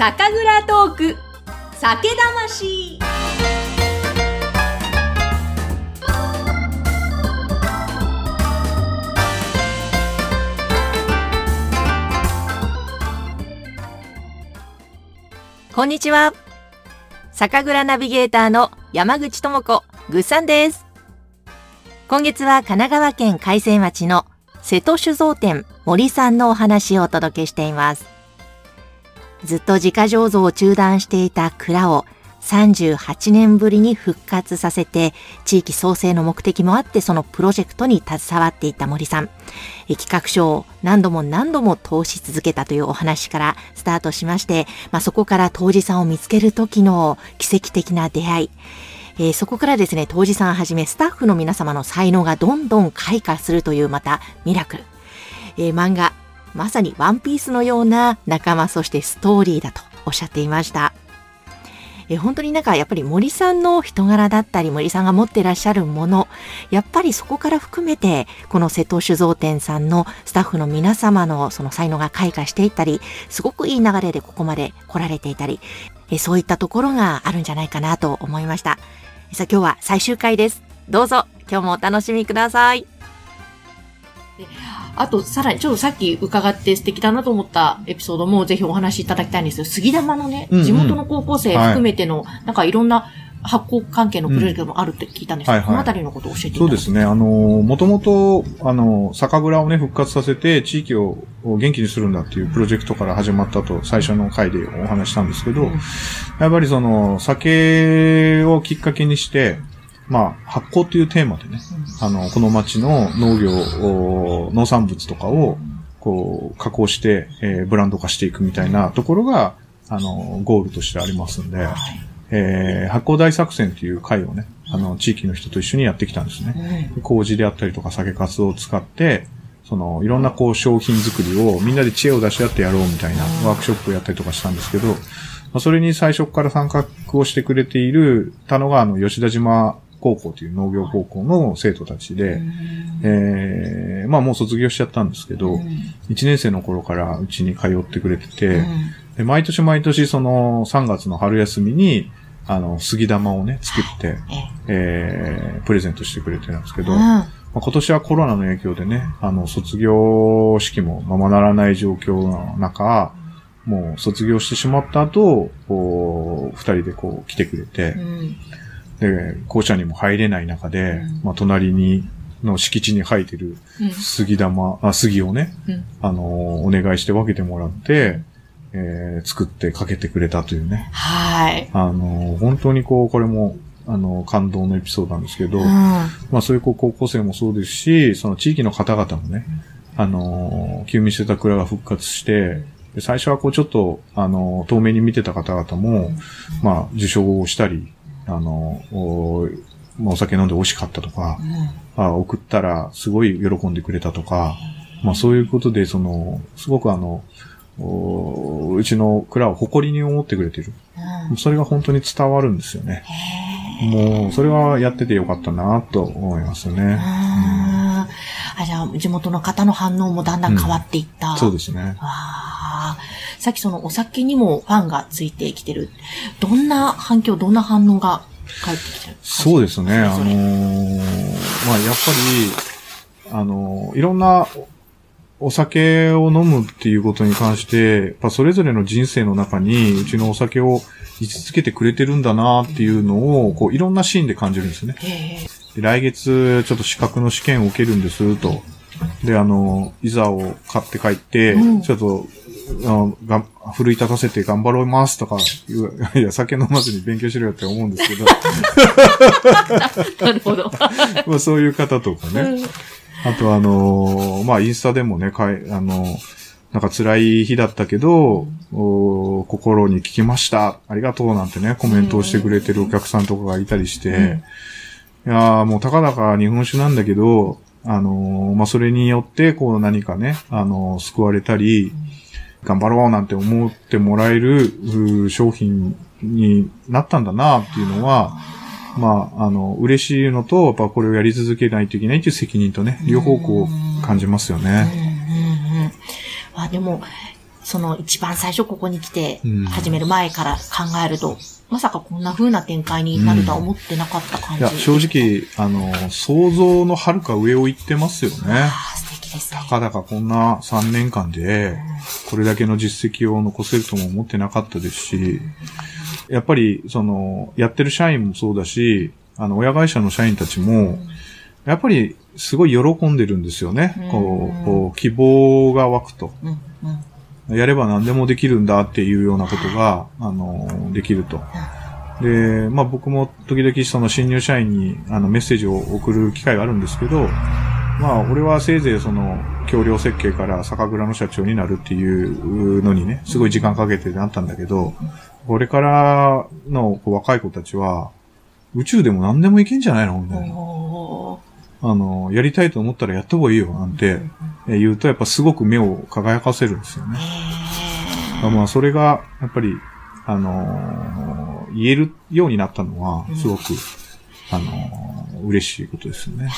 酒蔵トーク酒魂こんにちは。酒蔵ナビゲーターの山口智子、ぐっさんです。今月は神奈川県海西町の瀬戸酒造店森さんのお話をお届けしています。ずっと自家醸造を中断していた蔵を38年ぶりに復活させて、地域創生の目的もあってそのプロジェクトに携わっていた森さん。企画書を何度も何度も通し続けたというお話からスタートしまして、まあ、そこから当時さんを見つける時の奇跡的な出会い。えーそこからですね、当時さんはじめスタッフの皆様の才能がどんどん開花するというまたミラクル。えー漫画、まさにワンピースのような仲間、そしてストーリーだとおっしゃっていました。え本当になんかやっぱり森さんの人柄だったり森さんが持ってらっしゃるもの、やっぱりそこから含めて、この瀬戸酒造店さんのスタッフの皆様のその才能が開花していったり、すごくいい流れでここまで来られていたり、えそういったところがあるんじゃないかなと思いました。さあ今日は最終回です。どうぞ今日もお楽しみください。あと、さらに、ちょっとさっき伺って素敵だなと思ったエピソードもぜひお話しいただきたいんですよ。杉玉のね、うんうん。地元の高校生含めての、なんかいろんな発行関係のプロジェクトもあるって聞いたんですけど、うんはいはい。このあたりのことを教えていただそうですね。あの、もともと、あの、酒蔵をね、復活させて、地域を元気にするんだっていうプロジェクトから始まったと、最初の回でお話ししたんですけど、やっぱりその、酒をきっかけにして、まあ、発酵っていうテーマでね、あの、この町の農業、お農産物とかを、こう、加工して、えーブランド化していくみたいなところが、あの、ゴールとしてありますんで、えー発酵大作戦っていう会をね、あの、地域の人と一緒にやってきたんですね。麹であったりとか酒粕を使って、その、いろんなこう商品作りをみんなで知恵を出し合ってやろうみたいなワークショップをやったりとかしたんですけど、まあ、それに最初から参画をしてくれているたのが、あの、吉田島高校という農業高校の生徒たちで、えーまあもう卒業しちゃったんですけど、1年生の頃からうちに通ってくれてて、で毎年毎年その3月の春休みに、あの、杉玉をね、作って、えープレゼントしてくれてるんですけど、まあ、今年はコロナの影響でね、あの、卒業式もままならない状況の中、もう卒業してしまった後、こう、二人でこう来てくれて、で、校舎にも入れない中で、まあ、隣に、の敷地に生えてる杉玉、あ、杉をね、うん。あのお願いして分けてもらって、えー作ってかけてくれたというね。はい。あの本当にこう、これも、あの、感動のエピソードなんですけど、うん。まあそういうこう高校生もそうですし、その地域の方々もね、あの、休眠してた蔵が復活して、で最初はこうちょっと、あの、遠目に見てた方々も、まあ受賞をしたり、あの、おまあお酒飲んで美味しかったとか、あ送ったらすごい喜んでくれたとか、まあそういうことで、その、すごくあの、おうちの蔵を誇りに思ってくれてる。それが本当に伝わるんですよね。もう、それはやっててよかったなと思いますね。あーあ、じゃあ、地元の方の反応もだんだん変わっていった。そうですね。ああ、さっきそのお酒にもファンがついてきてる。どんな反響、どんな反応が返ってきてる？そうですね。あのーまあ、やっぱり、あのーいろんなお酒を飲むっていうことに関して、やっぱそれぞれの人生の中に、うちのお酒を位置づけてくれてるんだなっていうのを、こう、いろんなシーンで感じるんですね。で来月、ちょっと資格の試験を受けるんです、と。で、あの、いざを買って帰って、うんちょっと、がん奮い立たせて頑張ろいますとか いや、酒飲まずに勉強しろよって思うんですけど、なるほど。まあそういう方とかね。あとあのーまあインスタでもね、かい、あのなんか辛い日だったけど、お心に聞きました。ありがとうなんてね、コメントをしてくれてるお客さんとかがいたりして、いやーもうたかだか日本酒なんだけど、あのーまあ、それによって、こう何かね、あのー救われたり、頑張ろうなんて思ってもらえる商品になったんだなっていうのは、まあ、あの、嬉しいのと、やっぱこれをやり続けないといけないっていう責任とね、両方こう感じますよね。うんうんうん。あ、でも、その一番最初ここに来てうん、始める前から考えると、まさかこんな風な展開になるとは思ってなかった感じ。いや、正直、あの、想像の遥か上を行ってますよね。ですね。たかだかこんな3年間で、これだけの実績を残せるとも思ってなかったですし、やっぱり、その、やってる社員もそうだし、あの、親会社の社員たちも、やっぱり、すごい喜んでるんですよね。こうこう希望が湧くと。やれば何でもできるんだっていうようなことが、あの、できると。で、まあ僕も時々その新入社員にあのメッセージを送る機会があるんですけど、まあ俺はせいぜいその橋梁設計から酒蔵の社長になるっていうのにね、すごい時間かけてなったんだけど、これからの若い子たちは、宇宙でも何でもいけんじゃないの？みたいな。あの、やりたいと思ったらやった方がいいよなんてえ言うと、やっぱすごく目を輝かせるんですよね。まあ、それが、やっぱり、あのー言えるようになったのは、すごく、あのー嬉しいことですよね。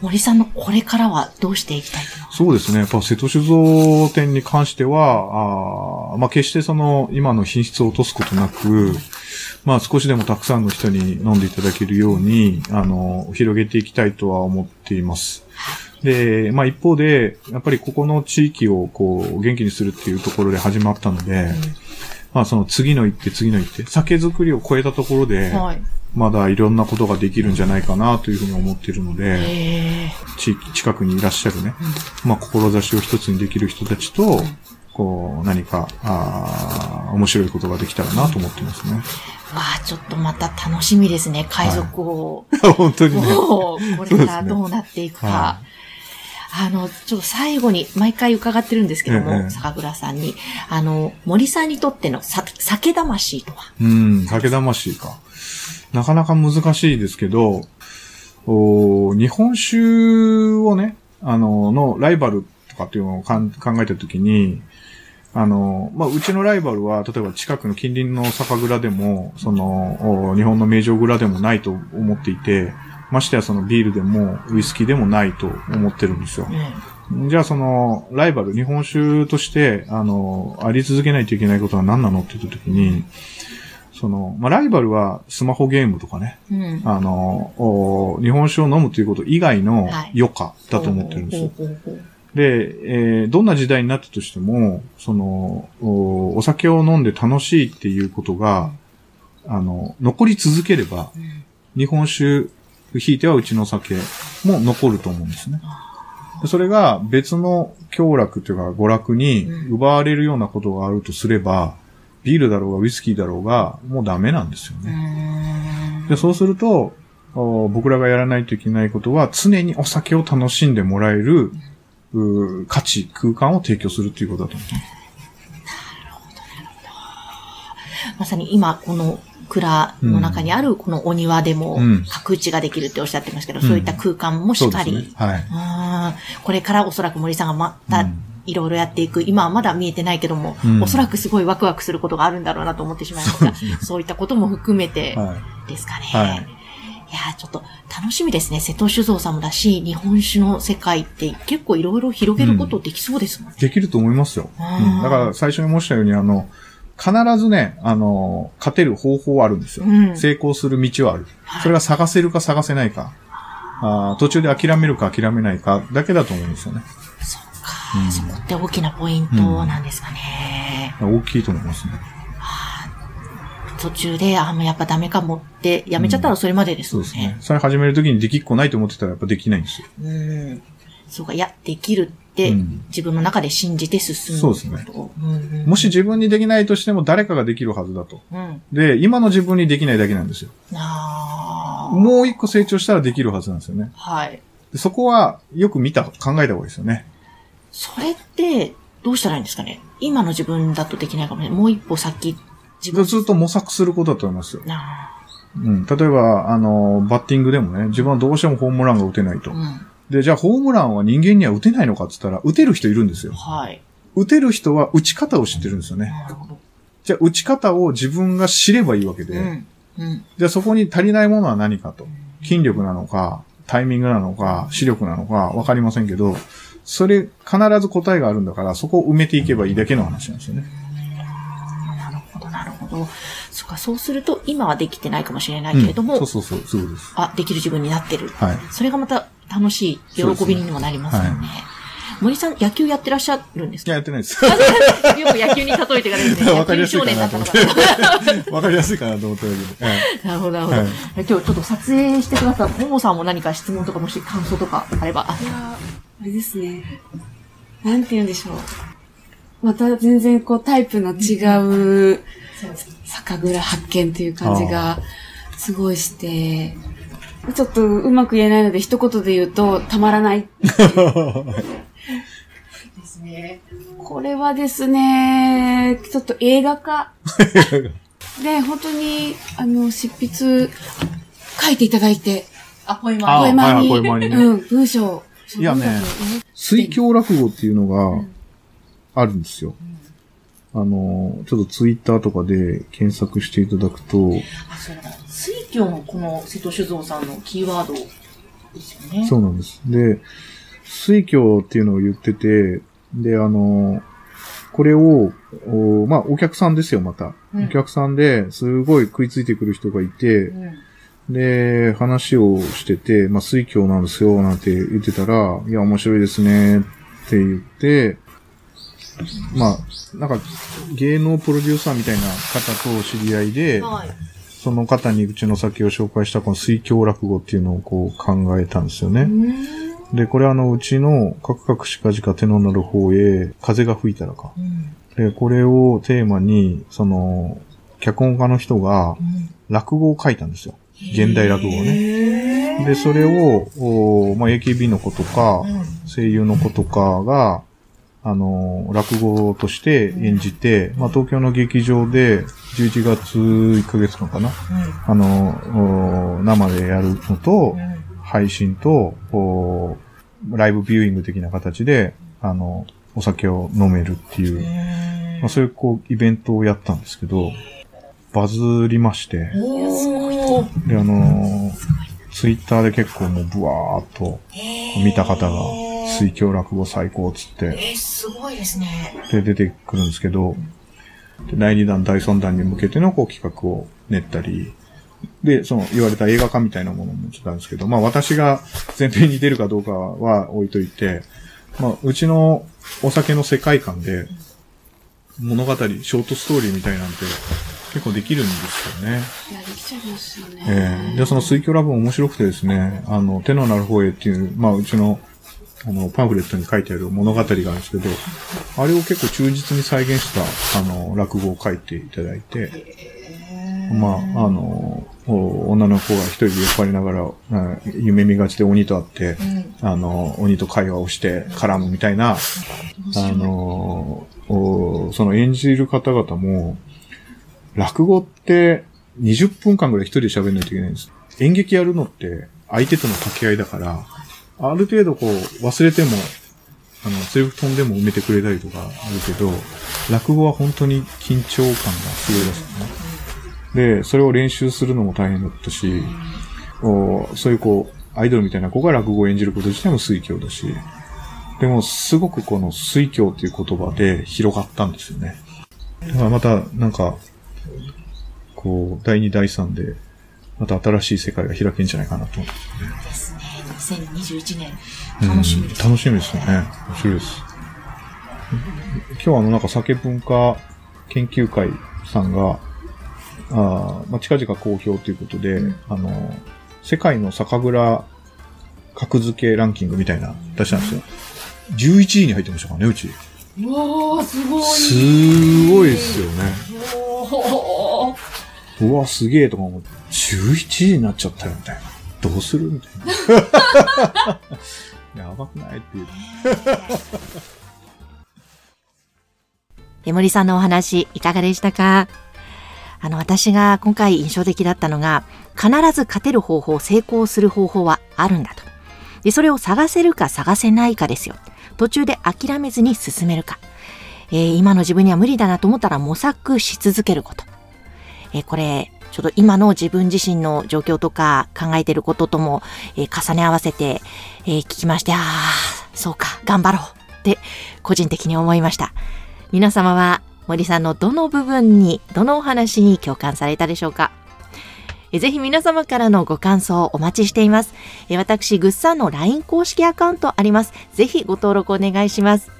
森さんのこれからはどうしていきたいとそうですね。やっぱ瀬戸酒造店に関しては、あーまあ、決してその、今の品質を落とすことなく、まあ、少しでもたくさんの人に飲んでいただけるように、あの、広げていきたいとは思っています。で、まあ一方で、やっぱりここの地域をこう、元気にするっていうところで始まったので、まあその次の一手、次の一手、酒造りを超えたところで、はい。まだいろんなことができるんじゃないかなというふうに思っているので、へ地域近くにいらっしゃるね、まあ志を一つにできる人たちと、こう、何か、あー面白いことができたらなと思ってますね。わあ、ちょっとまた楽しみですね。海賊を。本当にね。これからどうなっていくか。はあの、ちょっと最後に、毎回伺ってるんですけども、ええ酒蔵さんに、あの、森さんにとってのさ酒魂とは？うん、酒魂か。なかなか難しいですけど、お日本酒をね、あの、のライバルとかっていうのを考えたときに、あの、まあ、うちのライバルは、例えば近くの近隣の酒蔵でも、その、お日本の名城蔵でもないと思っていて、ましてやそのビールでもウイスキーでもないと思ってるんですよ。じゃあその、ライバル、日本酒として、あの、あり続けないといけないことは何なのって言ったときに、その、まあ、ライバルはスマホゲームとかね、うん。あの、お日本酒を飲むということ以外のはい。余暇だと思ってるんですよ。ほうほうほうほう。で、えーどんな時代になったとしても、その、おお酒を飲んで楽しいっていうことが、あの、残り続ければ、うん。日本酒、ひいてはうちの酒も残ると思うんですね。でそれが別の享楽というか娯楽に奪われるようなことがあるとすれば、ビールだろうがウイスキーだろうが、もうダメなんですようね。んでそうすると、お僕らがやらないといけないことは、常にお酒を楽しんでもらえる、価値、空間を提供するということだと思う。まさに今、この蔵の中にあるこのお庭でもうん、角打ちができるっておっしゃってますけど、うんそういった空間もしっかり、そうですね。はい。これからおそらく森さんがまたうんいろいろやっていく、今はまだ見えてないけども、うんおそらくすごいワクワクすることがあるんだろうなと思ってしまいますが、そういったことも含めてはい。ですかね。はいいやーちょっと楽しみですね。瀬戸酒造さんもだし、日本酒の世界って結構いろいろ広げることできそうですもんね。できると思いますよ。うん、だから最初に申したように、あの、必ずね、あの、勝てる方法はあるんですよ。うん成功する道はある。それが探せるか探せないか。あー途中で諦めるか諦めないかだけだと思うんですよね。そっか、そこって大きなポイントなんですかね。大きいと思いますね。途中で、あ、もうやっぱダメかもって、やめちゃったらそれまでですもんねそうですね。。それ始めるときにできっこないと思ってたらやっぱできないんですよ。うん。そうか、いや、できるって、うん自分の中で信じて進む。そうですね。うんうん、もし自分にできないとしても誰かができるはずだと。うん。で、今の自分にできないだけなんですよ。ああ。もう一個成長したらできるはずなんですよね。はい。でそこはよく見た、考えた方がいいですよね。それって、どうしたらいいんですかね？今の自分だとできないかもね。もう一歩先、自分。ずっと模索することだと思いますよ。あうん。例えば、あの、バッティングでもね、自分はどうしてもホームランが打てないとー。うん。で、じゃあホームランは人間には打てないのかって言ったら、打てる人いるんですよ。はい。打てる人は打ち方を知ってるんですよね。なるほど。じゃあ打ち方を自分が知ればいいわけで、うん。うん。じゃあそこに足りないものは何かと。筋力なのか、タイミングなのか、視力なのか、わかりませんけど、それ、必ず答えがあるんだから、そこを埋めていけばいいだけの話なんですよね。なるほど、なるほど。そうか、そうすると、今はできてないかもしれないけれども、うんそうそうそう、そうです。あ、できる自分になってる。はい。それがまた楽しい、喜びにもなりますよね。森さん、野球やってらっしゃるんですか？いや、やってないです。よく野球に例えてからですね。わ野球かりやすいか少年だったなと。わかりやすいかなと思っただけで。はいなるほど、なるほど。はい今日ちょっと撮影してくださった、ももさんも何か質問とかもし感想とかあれば。あれですね。なんて言うんでしょう。また全然こうタイプの違う酒蔵発見という感じがすごいして、ちょっとうまく言えないので一言で言うとたまらない。ですね。これはですね、ちょっと映画化で、本当に、あの、執筆書いていただいて、あ、ポエマーに、ポエマーにねうん、文章。いやね水郷落語っていうのがあるんですよ。あの、ちょっとツイッターとかで検索していただくと、あ、そうだ。水郷もこの瀬戸酒造さんのキーワードですよね。そうなんです。で、水郷っていうのを言ってて、で、あの、これを、おまあ、お客さんですよ、また。うんお客さんで、すごい食いついてくる人がいて、うん。で、話をしてて、まあ、水郷なんですよ、なんて言ってたら、いや、面白いですね、って言って、まあ、なんか、芸能プロデューサーみたいな方と知り合いで、はい。その方にうちの先を紹介したこの水郷落語っていうのをこう考えたんですよね。で、これあの、うちのカクカクしかじか手のなる方へ風が吹いたらか。うん。で、これをテーマに、その、脚本家の人がうん。落語を書いたんですよ。現代落語をね。で、それを、おまあ、AKB の子とか、声優の子とかが、あの、落語として演じて、まあ、東京の劇場で11月1ヶ月間かな。あの、お生でやるのと、配信と、おライブビューイング的な形で、あの、お酒を飲めるっていう、まあ、そういうこう、イベントをやったんですけど、バズりまして。で、あのツイッターで結構もうブワーっと見た方が、水郷落語最高っつって、えー、すごいですね。で、出てくるんですけど、で第2弾、第3弾に向けてのこう企画を練ったり、で、その言われた映画化みたいなものもちょっとあるんですけど、まあ私が前編に出るかどうかは置いといて、まあうちのお酒の世界観で物語、ショートストーリーみたいなんて結構できるんですよね。いや、できちゃいますよね。ええで、その水郷ラブ面白くてですね、あの、手のなる方へっていう、まあ、うちの、あの、パンフレットに書いてある物語があるんですけど、あれを結構忠実に再現した、あの、落語を書いていただいて、まあ、あの、お女の子が一人で酔っ払いながら、あ夢見がちで鬼と会って、あの、鬼と会話をして絡むみたいな、あの、おその演じる方々も、落語って20分間ぐらい一人で喋んないといけないんです。演劇やるのって相手との掛け合いだから、ある程度こう忘れても、あの、セリフ飛んでも埋めてくれたりとかあるけど、落語は本当に緊張感がすごいですよね。で、それを練習するのも大変だったし、おそういうこう、アイドルみたいな子が落語を演じること自体も水郷だし、でもすごくこの水郷っていう言葉で広がったんですよね。だからまた、なんか、こう、第2、第3で、また新しい世界が開けんじゃないかなと思って。ですね。2021年、うん楽しみです。楽しみですよね。面白いです。今日はあの、なんか酒文化研究会さんが、あーまあ、近々公表ということで、あの、世界の酒蔵格付けランキングみたいな出したんですよ。11位に入ってましたからね、うち。うわー、すごい。すごいですよね。おうわ、すげえとか思って、11位になっちゃったよ、みたいな。どうするみたいな。やばくないっていう。江森さんのお話いかがでしたかあの、私が今回印象的だったのが、必ず勝てる方法、成功する方法はあるんだと。で、それを探せるか探せないかですよ。途中で諦めずに進めるか。えー今の自分には無理だなと思ったら模索し続けること。えーこれ、ちょっと今の自分自身の状況とか考えてることとも、えー重ね合わせて、えー聞きまして、ああ、そうか、頑張ろうって個人的に思いました。皆様は森さんのどの部分に、どのお話に共感されたでしょうか？えぜひ皆様からのご感想をお待ちしています。え私、ぐっさんの LINE 公式アカウントあります。ぜひご登録お願いします。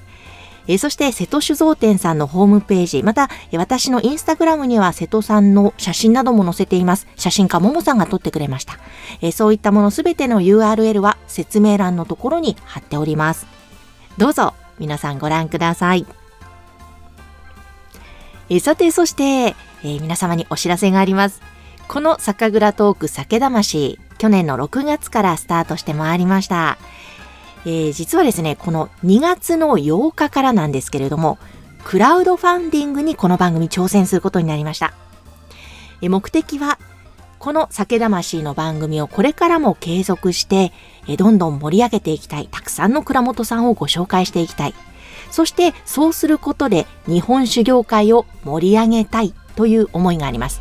えそして、瀬戸酒造店さんのホームページ、また、え私のインスタグラムには瀬戸さんの写真なども載せています。写真家ももさんが撮ってくれました。えそういったものすべての URL は説明欄のところに貼っております。どうぞ、皆さんご覧ください。えさて、そして、えー皆様にお知らせがあります。この酒蔵トーク酒魂、去年の6月からスタートしてまいりました。えー実はですね、この2月の8日からなんですけれども、クラウドファンディングにこの番組挑戦することになりました。え目的は、この酒魂の番組をこれからも継続して、えどんどん盛り上げていきたい。たくさんの蔵元さんをご紹介していきたい。そして、そうすることで日本酒業界を盛り上げたいという思いがあります。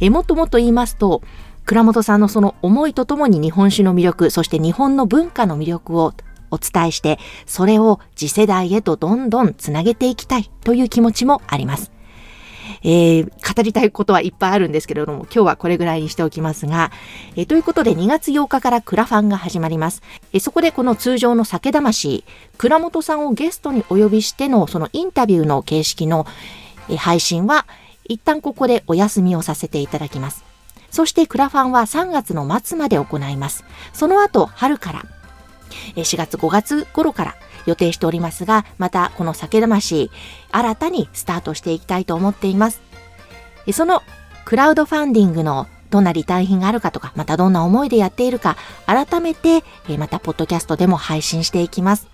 えもっともっと言いますと、倉本さんのその思いとともに日本酒の魅力、そして日本の文化の魅力をお伝えして、それを次世代へとどんどんつなげていきたいという気持ちもあります。えー語りたいことはいっぱいあるんですけれども、今日はこれぐらいにしておきますが、えーということで2月8日からクラファンが始まります。えーそこでこの通常の酒魂、倉本さんをゲストにお呼びしてのそのインタビューの形式のえー配信は一旦ここでお休みをさせていただきます。そしてクラファンは3月の末まで行います。その後、春から、4月5月頃から予定しておりますが、またこの酒魂、新たにスタートしていきたいと思っています。そのクラウドファンディングのどんなリターン品があるかとか、またどんな思いでやっているか、改めて、またポッドキャストでも配信していきます。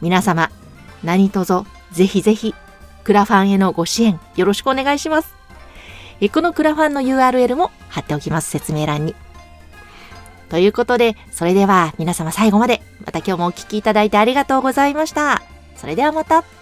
皆様、何卒、ぜひぜひ、クラファンへのご支援、よろしくお願いします。このクラファンの URL も貼っておきます、説明欄に。ということで、それでは皆様最後まで、また今日もお聴きいただいてありがとうございました。それではまた。